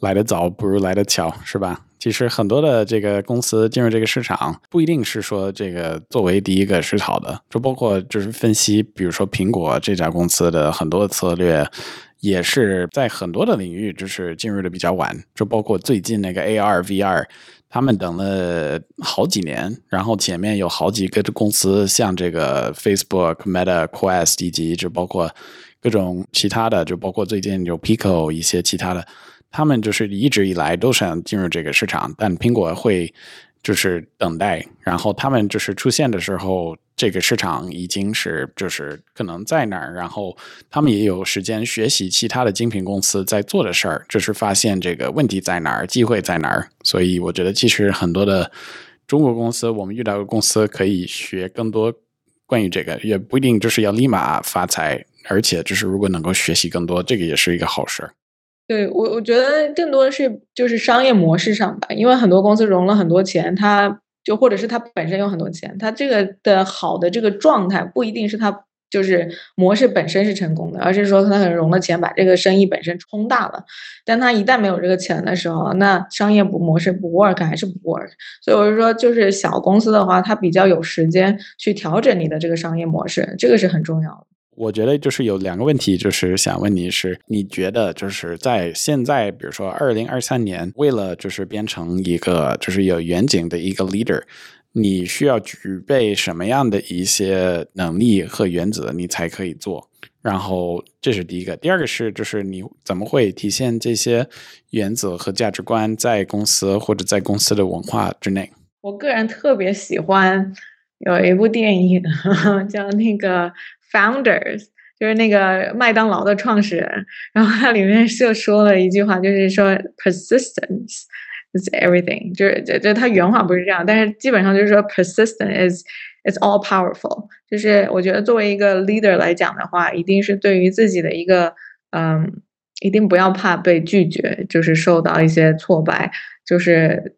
Speaker 2: 来得早不如来得巧，是吧？其实很多的这个公司进入这个市场，不一定是说这个作为第一个是好的，就包括就是分析，比如说苹果这家公司的很多的策略，也是在很多的领域就是进入的比较晚，就包括最近那个 AR VR，他们等了好几年，然后前面有好几个公司，像这个 Facebook、Meta、Quest，以及就包括各种其他的，就包括最近有 Pico 一些其他的。他们就是一直以来都想进入这个市场，但苹果会就是等待，然后他们就是出现的时候，这个市场已经是就是可能在那儿，然后他们也有时间学习其他的精品公司在做的事儿，就是发现这个问题在哪儿，机会在哪儿。所以我觉得其实很多的中国公司，我们遇到的公司可以学更多关于这个，也不一定就是要立马发财，而且就是如果能够学习更多，这个也是一个好事。
Speaker 1: 对我，我觉得更多的是就是商业模式上吧，因为很多公司融了很多钱，它就或者是它本身有很多钱，它这个的好的这个状态不一定是它就是模式本身是成功的，而是说他可能融了钱把这个生意本身冲大了。但他一旦没有这个钱的时候，那商业模式不 work 还是不 work。所以我是说，就是小公司的话，它比较有时间去调整你的这个商业模式，这个是很重要的。
Speaker 2: 我觉得就是有两个问题，就是想问你是，你觉得就是在现在，比如说二零二三年，为了就是变成一个就是有远景的一个 leader。你需要具备什么样的一些能力和原则，你才可以做？然后这是第一个，第二个是就是你怎么会体现这些原则和价值观在公司或者在公司的文化之内？
Speaker 1: 我个人特别喜欢有一部电影 叫那个《Founders》，就是那个麦当劳的创始人，然后他里面就说了一句话，就是说 “persistence”。is everything，就是就就他原话不是这样，但是基本上就是说，persistent is is all powerful。就是我觉得作为一个 leader 来讲的话，一定是对于自己的一个嗯，一定不要怕被拒绝，就是受到一些挫败，就是。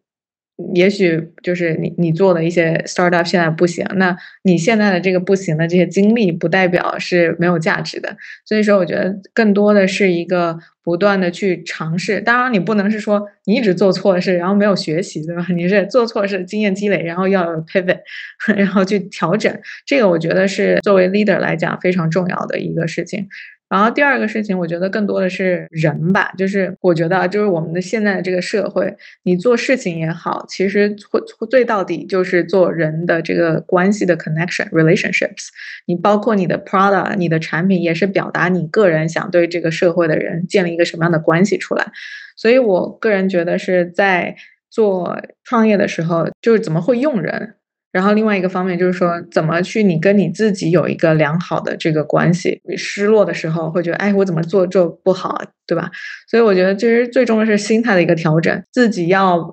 Speaker 1: 也许就是你你做的一些 startup 现在不行，那你现在的这个不行的这些经历，不代表是没有价值的。所以说，我觉得更多的是一个不断的去尝试。当然，你不能是说你一直做错事，然后没有学习，对吧？你是做错事，经验积累，然后要 pivot，然后去调整。这个我觉得是作为 leader 来讲非常重要的一个事情。然后第二个事情，我觉得更多的是人吧，就是我觉得就是我们的现在的这个社会，你做事情也好，其实会最到底就是做人的这个关系的 connection relationships。你包括你的 product，你的产品也是表达你个人想对这个社会的人建立一个什么样的关系出来。所以我个人觉得是在做创业的时候，就是怎么会用人。然后另外一个方面就是说，怎么去你跟你自己有一个良好的这个关系。你失落的时候会觉得，哎，我怎么做这不好，对吧？所以我觉得其实最终的是心态的一个调整，自己要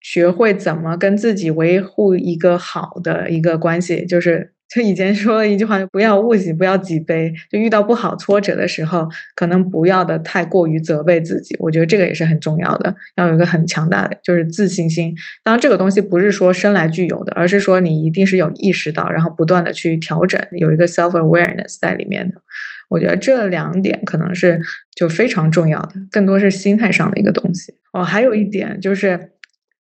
Speaker 1: 学会怎么跟自己维护一个好的一个关系，就是。就以前说了一句话，不要物喜，不要己悲。就遇到不好挫折的时候，可能不要的太过于责备自己。我觉得这个也是很重要的，要有一个很强大的就是自信心。当然，这个东西不是说生来具有的，而是说你一定是有意识到，然后不断的去调整，有一个 self awareness 在里面的。我觉得这两点可能是就非常重要的，更多是心态上的一个东西。哦，还有一点就是。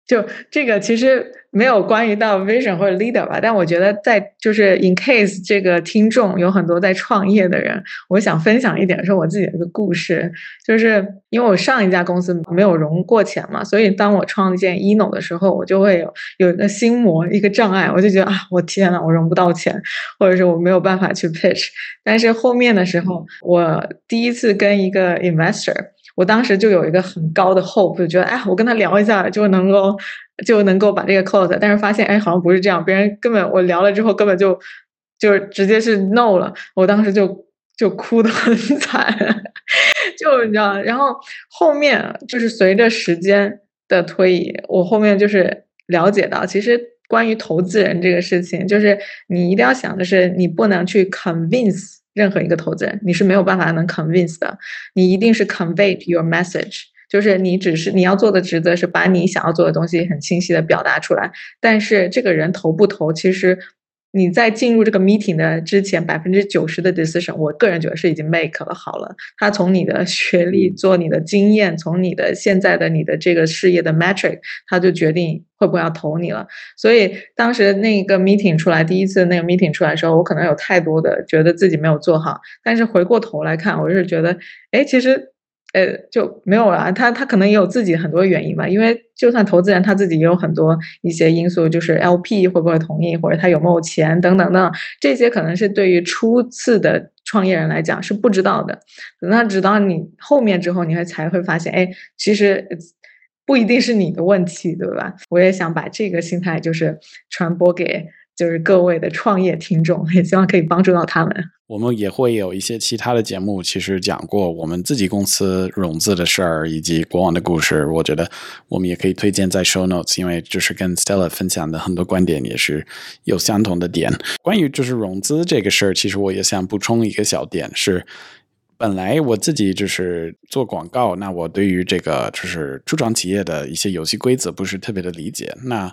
Speaker 1: 就这个其实没有关于到 vision 或者 leader 吧，但我觉得在就是 in case 这个听众有很多在创业的人，我想分享一点是我自己的一个故事，就是因为我上一家公司没有融过钱嘛，所以当我创建 ino 的时候，我就会有有一个心魔一个障碍，我就觉得啊，我天呐，我融不到钱，或者是我没有办法去 pitch，但是后面的时候，我第一次跟一个 investor。我当时就有一个很高的 hope，就觉得哎，我跟他聊一下就能够就能够把这个 close，但是发现哎，好像不是这样，别人根本我聊了之后根本就就直接是 no 了，我当时就就哭得很惨，就你知道，然后后面就是随着时间的推移，我后面就是了解到，其实关于投资人这个事情，就是你一定要想的是，你不能去 convince。任何一个投资人，你是没有办法能 convince 的，你一定是 convey your message，就是你只是你要做的职责是把你想要做的东西很清晰的表达出来，但是这个人投不投，其实。你在进入这个 meeting 的之前，百分之九十的 decision，我个人觉得是已经 make 了好了。他从你的学历、做你的经验，从你的现在的你的这个事业的 metric，他就决定会不会要投你了。所以当时那个 meeting 出来，第一次那个 meeting 出来的时候，我可能有太多的觉得自己没有做好，但是回过头来看，我是觉得，哎，其实。呃，就没有了。他他可能也有自己很多原因吧，因为就算投资人他自己也有很多一些因素，就是 LP 会不会同意，或者他有没有钱等等等，这些可能是对于初次的创业人来讲是不知道的。那直到你后面之后，你会才会发现，哎，其实不一定是你的问题，对吧？我也想把这个心态就是传播给。就是各位的创业听众，也希望可以帮助到他们。
Speaker 2: 我们也会有一些其他的节目，其实讲过我们自己公司融资的事儿以及国王的故事。我觉得我们也可以推荐在 show notes，因为就是跟 Stella 分享的很多观点也是有相同的点。关于就是融资这个事儿，其实我也想补充一个小点是。本来我自己就是做广告，那我对于这个就是初创企业的一些游戏规则不是特别的理解。那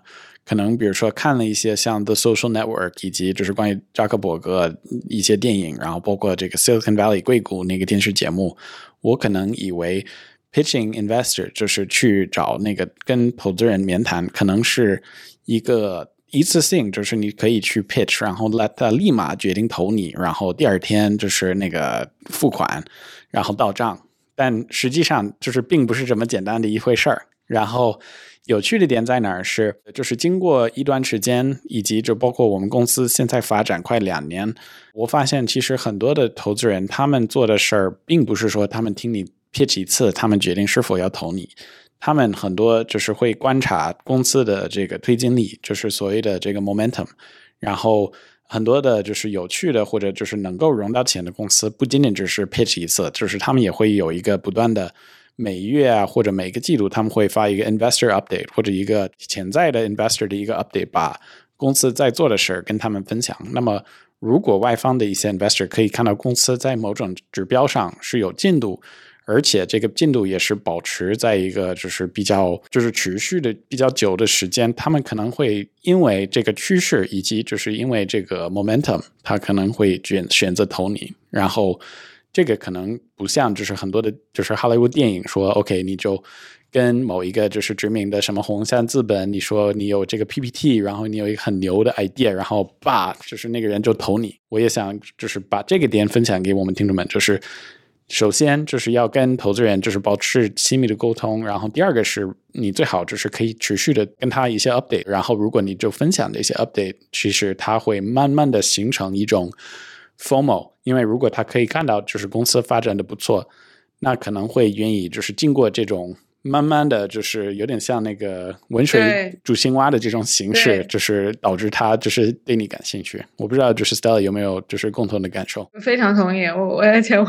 Speaker 2: 可能比如说看了一些像《The Social Network》以及就是关于扎克伯格一些电影，然后包括这个 Silicon Valley 硅谷那个电视节目，我可能以为 pitching investor 就是去找那个跟投资人面谈，可能是一个。一次性就是你可以去 pitch，然后 let 他立马决定投你，然后第二天就是那个付款，然后到账。但实际上就是并不是这么简单的一回事儿。然后有趣的点在哪儿是，就是经过一段时间，以及就包括我们公司现在发展快两年，我发现其实很多的投资人他们做的事儿，并不是说他们听你 pitch 一次，他们决定是否要投你。他们很多就是会观察公司的这个推进力，就是所谓的这个 momentum，然后很多的就是有趣的或者就是能够融到钱的公司，不仅仅只是 pitch 一次，就是他们也会有一个不断的每月啊或者每个季度他们会发一个 investor update 或者一个潜在的 investor 的一个 update，把公司在做的事儿跟他们分享。那么如果外方的一些 investor 可以看到公司在某种指标上是有进度。而且这个进度也是保持在一个就是比较就是持续的比较久的时间，他们可能会因为这个趋势以及就是因为这个 momentum，他可能会选选择投你。然后这个可能不像就是很多的，就是好莱坞电影说 OK，你就跟某一个就是知名的什么红杉资本，你说你有这个 PPT，然后你有一个很牛的 idea，然后吧，就是那个人就投你。我也想就是把这个点分享给我们听众们，就是。首先就是要跟投资人就是保持亲密的沟通，然后第二个是你最好就是可以持续的跟他一些 update，然后如果你就分享的一些 update，其实他会慢慢的形成一种 formal，因为如果他可以看到就是公司发展的不错，那可能会愿意就是经过这种。慢慢的就是有点像那个温水煮青蛙的这种形式，就是导致他就是对你感兴趣。我不知道就是 Stella 有没有就是共同的感受。
Speaker 1: 非常同意，我而且我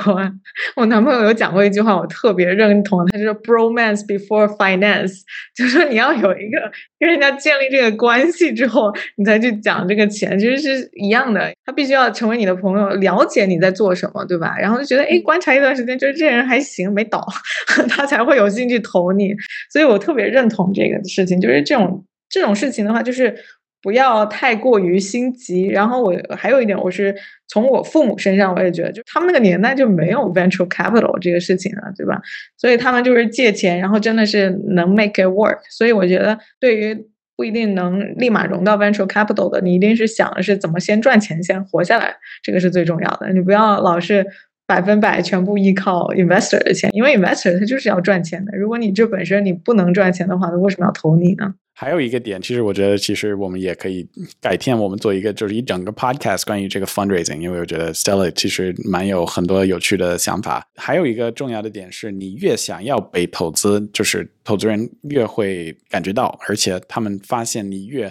Speaker 1: 我男朋友有讲过一句话，我特别认同，他就是 bromance before finance，就是说你要有一个跟人家建立这个关系之后，你再去讲这个钱，其实是一样的。他必须要成为你的朋友，了解你在做什么，对吧？然后就觉得哎，观察一段时间，觉得这人还行，没倒，他才会有兴趣投。投你，所以我特别认同这个事情。就是这种这种事情的话，就是不要太过于心急。然后我还有一点，我是从我父母身上，我也觉得，就他们那个年代就没有 venture capital 这个事情了，对吧？所以他们就是借钱，然后真的是能 make it work。所以我觉得，对于不一定能立马融到 venture capital 的，你一定是想的是怎么先赚钱，先活下来，这个是最重要的。你不要老是。百分百全部依靠 investor 的钱，因为 investor 他就是要赚钱的。如果你这本身你不能赚钱的话，那为什么要投你呢？
Speaker 2: 还有一个点，其实我觉得，其实我们也可以改天我们做一个，就是一整个 podcast 关于这个 fundraising，因为我觉得 Stella 其实蛮有很多有趣的想法。还有一个重要的点是，你越想要被投资，就是投资人越会感觉到，而且他们发现你越。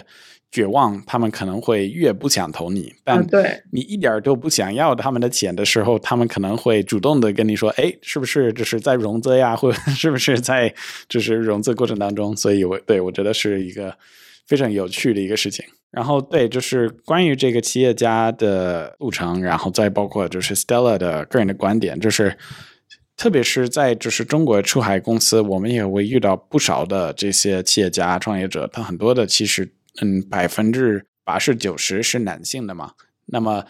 Speaker 2: 绝望，他们可能会越不想投你。但
Speaker 1: 对
Speaker 2: 你一点都不想要他们的钱的时候，他们可能会主动的跟你说：“哎，是不是就是在融资呀？或是不是在就是融资过程当中？”所以，我对我觉得是一个非常有趣的一个事情。然后，对，就是关于这个企业家的路程，然后再包括就是 Stella 的个人的观点，就是特别是在就是中国出海公司，我们也会遇到不少的这些企业家创业者，他很多的其实。嗯，百分之八十九十是男性的嘛？那么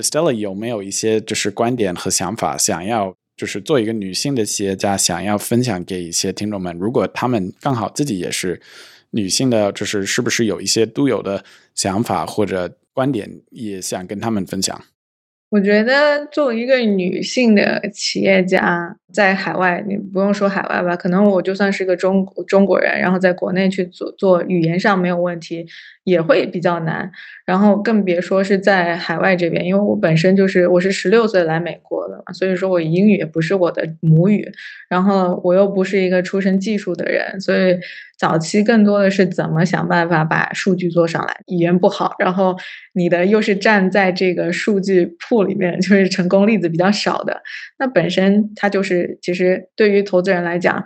Speaker 2: ，Stella 有没有一些就是观点和想法，想要就是做一个女性的企业家，想要分享给一些听众们？如果他们刚好自己也是女性的，就是是不是有一些独有的想法或者观点，也想跟他们分享？
Speaker 1: 我觉得作为一个女性的企业家，在海外，你不用说海外吧，可能我就算是个中中国人，然后在国内去做做语言上没有问题。也会比较难，然后更别说是在海外这边，因为我本身就是我是十六岁来美国的嘛，所以说我英语也不是我的母语，然后我又不是一个出身技术的人，所以早期更多的是怎么想办法把数据做上来。语言不好，然后你的又是站在这个数据库里面，就是成功例子比较少的，那本身它就是其实对于投资人来讲。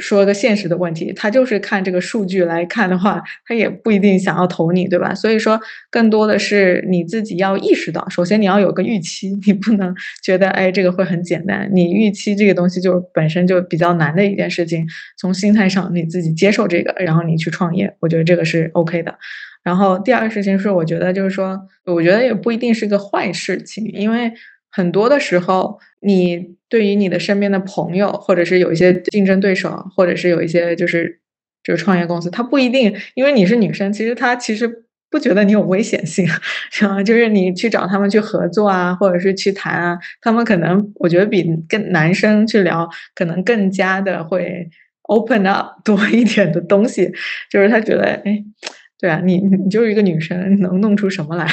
Speaker 1: 说个现实的问题，他就是看这个数据来看的话，他也不一定想要投你，对吧？所以说，更多的是你自己要意识到，首先你要有个预期，你不能觉得哎这个会很简单，你预期这个东西就本身就比较难的一件事情。从心态上你自己接受这个，然后你去创业，我觉得这个是 OK 的。然后第二个事情是，我觉得就是说，我觉得也不一定是个坏事情，因为很多的时候你。对于你的身边的朋友，或者是有一些竞争对手，或者是有一些就是就是创业公司，他不一定因为你是女生，其实他其实不觉得你有危险性，是吧？就是你去找他们去合作啊，或者是去谈啊，他们可能我觉得比跟男生去聊，可能更加的会 open up 多一点的东西，就是他觉得哎。对啊，你你就是一个女生，能弄出什么来，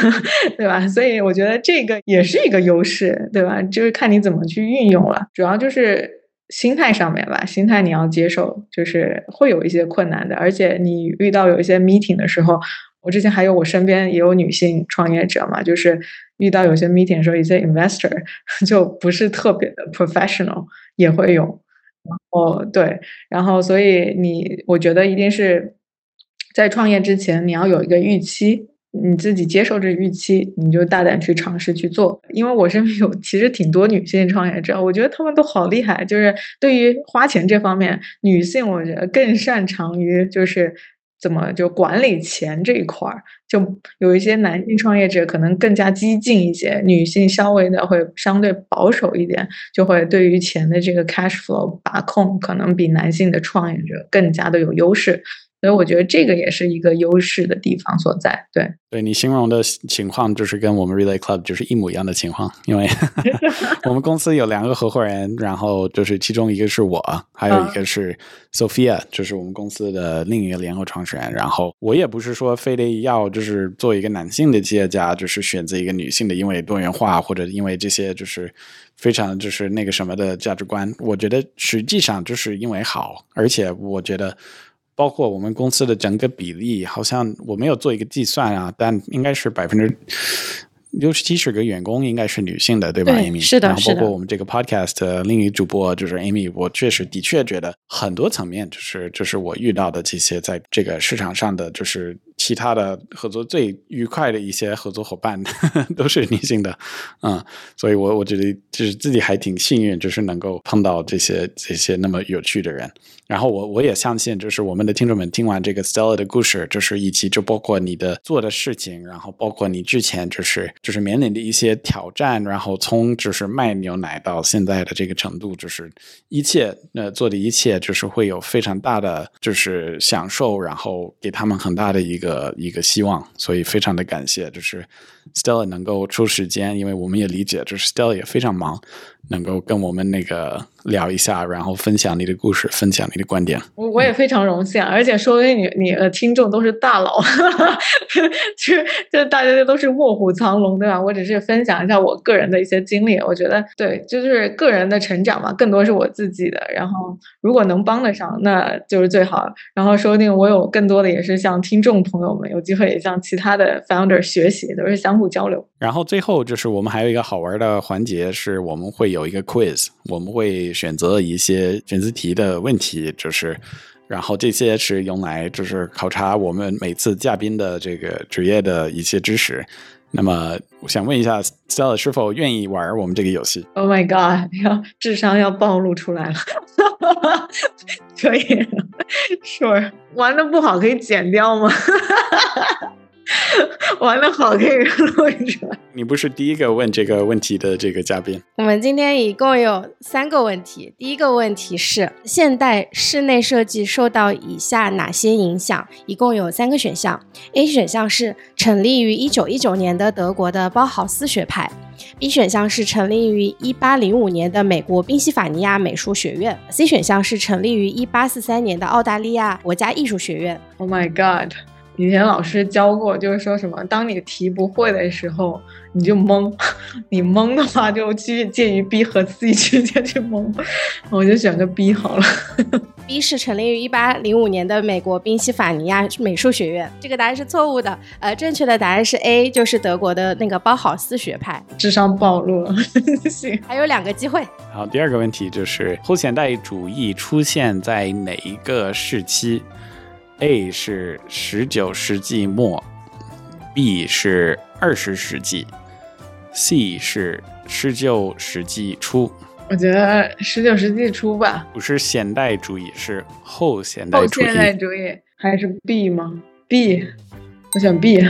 Speaker 1: 对吧？所以我觉得这个也是一个优势，对吧？就是看你怎么去运用了，主要就是心态上面吧。心态你要接受，就是会有一些困难的，而且你遇到有一些 meeting 的时候，我之前还有我身边也有女性创业者嘛，就是遇到有些 meeting 的时候，一些 investor 就不是特别的 professional 也会有，然后对，然后所以你我觉得一定是。在创业之前，你要有一个预期，你自己接受这预期，你就大胆去尝试去做。因为我身边有其实挺多女性创业者，我觉得她们都好厉害。就是对于花钱这方面，女性我觉得更擅长于就是怎么就管理钱这一块儿。就有一些男性创业者可能更加激进一些，女性稍微的会相对保守一点，就会对于钱的这个 cash flow 把控，可能比男性的创业者更加的有优势。所以我觉得这个也是一个优势的地方所在。对，
Speaker 2: 对你形容的情况就是跟我们 Relay Club 就是一模一样的情况，因为 我们公司有两个合伙人，然后就是其中一个是我，还有一个是 Sophia，就是我们公司的另一个联合创始人。然后我也不是说非得要就是做一个男性的企业家，就是选择一个女性的，因为多元化或者因为这些就是非常就是那个什么的价值观。我觉得实际上就是因为好，而且我觉得。包括我们公司的整个比例，好像我没有做一个计算啊，但应该是百分之六十七十个员工应该是女性的，对吧，Amy？
Speaker 3: 是的，
Speaker 2: 然后包括我们这个 Podcast 另一主播就是 Amy，我确实的确觉得很多层面，就是就是我遇到的这些在这个市场上的，就是其他的合作最愉快的一些合作伙伴 都是女性的，嗯，所以我我觉得就是自己还挺幸运，就是能够碰到这些这些那么有趣的人。然后我我也相信，就是我们的听众们听完这个 Stella 的故事，就是以及就包括你的做的事情，然后包括你之前就是就是面临的一些挑战，然后从就是卖牛奶到现在的这个程度，就是一切呃做的一切，就是会有非常大的就是享受，然后给他们很大的一个一个希望，所以非常的感谢，就是 Stella 能够抽时间，因为我们也理解，就是 Stella 也非常忙。能够跟我们那个聊一下，然后分享你的故事，分享你的观点。
Speaker 1: 我我也非常荣幸，而且说明你你的听众都是大佬，就就大家都是卧虎藏龙，对吧？我只是分享一下我个人的一些经历，我觉得对，就是个人的成长嘛，更多是我自己的。然后如果能帮得上，那就是最好。然后说不定我有更多的也是向听众朋友们有机会也向其他的 founder 学习，都是相互交流。
Speaker 2: 然后最后就是我们还有一个好玩的环节，是我们会有一个 quiz，我们会选择一些选择题的问题，就是，然后这些是用来就是考察我们每次嘉宾的这个职业的一些知识。那么我想问一下，Stella 是否愿意玩我们这个游戏
Speaker 1: ？Oh my god，要智商要暴露出来了，可以，Sure，玩的不好可以剪掉吗？玩的好可以录出来。
Speaker 2: 你不是第一个问这个问题的这个嘉宾。
Speaker 3: 我们今天一共有三个问题。第一个问题是：现代室内设计受到以下哪些影响？一共有三个选项。A 选项是成立于一九一九年的德国的包豪斯学派。B 选项是成立于一八零五年的美国宾夕法尼亚美术学院。C 选项是成立于一八四三年的澳大利亚国家艺术学院。
Speaker 1: Oh my god！以前老师教过，就是说什么，当你题不会的时候，你就蒙，你蒙的话就去介于 B 和 C 之间去蒙，我就选个 B 好了。
Speaker 3: B 是成立于一八零五年的美国宾夕法尼亚美术学院。这个答案是错误的。呃，正确的答案是 A，就是德国的那个包豪斯学派。
Speaker 1: 智商暴露了，行。
Speaker 3: 还有两个机会。
Speaker 2: 好，第二个问题就是后现代主义出现在哪一个时期？A 是十九世纪末，B 是二十世纪，C 是十九世纪初。
Speaker 1: 我觉得十九世纪初吧，
Speaker 2: 不是现代主义，是后现代主义。
Speaker 1: 后现代主义还是 B 吗？B，我选 B。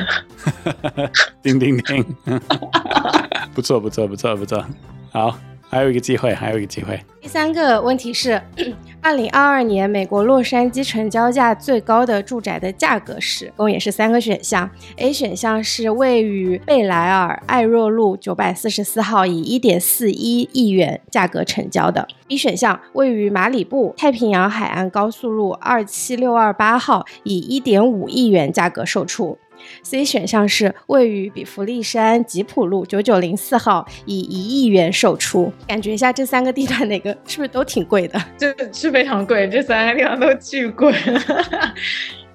Speaker 2: 叮叮叮，不错不错不错不错，好。还有一个机会，还有一个机会。
Speaker 3: 第三个问题是，二零二二年美国洛杉矶成交价最高的住宅的价格是，共也是三个选项。A 选项是位于贝莱尔艾若路九百四十四号，以一点四一亿元价格成交的。B 选项位于马里布太平洋海岸高速路二七六二八号，以一点五亿元价格售出。C 选项是位于比弗利山吉普路九九零四号，以一亿元售出。感觉一下这三个地段哪个是不是都挺贵的？
Speaker 1: 就是非常贵，这三个地方都巨贵。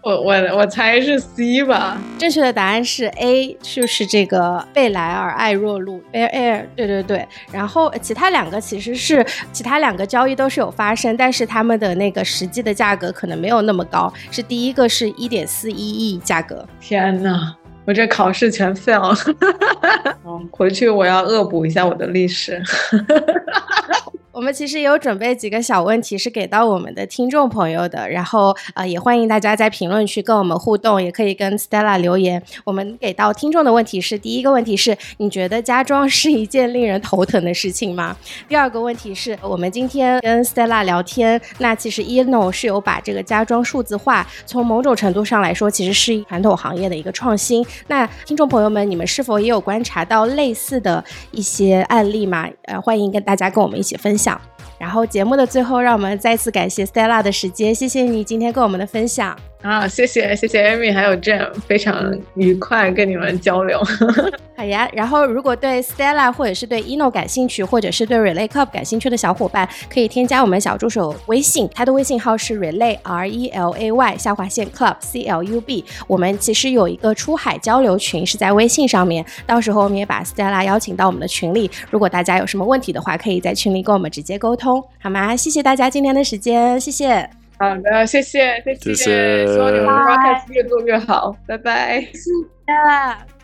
Speaker 1: 我我我猜是 C 吧，
Speaker 3: 正确的答案是 A，就是这个贝莱尔艾若露 Air Air，对对对。然后其他两个其实是其他两个交易都是有发生，但是他们的那个实际的价格可能没有那么高。是第一个是一点四一亿价格。
Speaker 1: 天呐，我这考试全 fail 了。回去我要恶补一下我的历史。
Speaker 3: 我们其实也有准备几个小问题是给到我们的听众朋友的，然后呃也欢迎大家在评论区跟我们互动，也可以跟 Stella 留言。我们给到听众的问题是：第一个问题是，你觉得家装是一件令人头疼的事情吗？第二个问题是我们今天跟 Stella 聊天，那其实 Eno 是有把这个家装数字化，从某种程度上来说，其实是传统行业的一个创新。那听众朋友们，你们是否也有观察到类似的一些案例吗？呃，欢迎跟大家跟我们一起分享。然后节目的最后，让我们再次感谢 Stella 的时间，谢谢你今天跟我们的分享。
Speaker 1: 啊，谢谢谢谢 Amy 还有 Jam，非常愉快跟你们交流。
Speaker 3: 好呀，然后如果对 Stella 或者是对 Eno 感兴趣，或者是对 Relay Club 感兴趣的小伙伴，可以添加我们小助手微信，他的微信号是 Relay R E L A Y 下划线 Club C L U B。我们其实有一个出海交流群是在微信上面，到时候我们也把 Stella 邀请到我们的群里。如果大家有什么问题的话，可以在群里跟我们直接沟通，好吗？谢谢大家今天的时间，谢谢。
Speaker 1: 好的，谢谢，谢谢，希望你们的 podcast 越做越好，拜拜，
Speaker 3: 谢谢。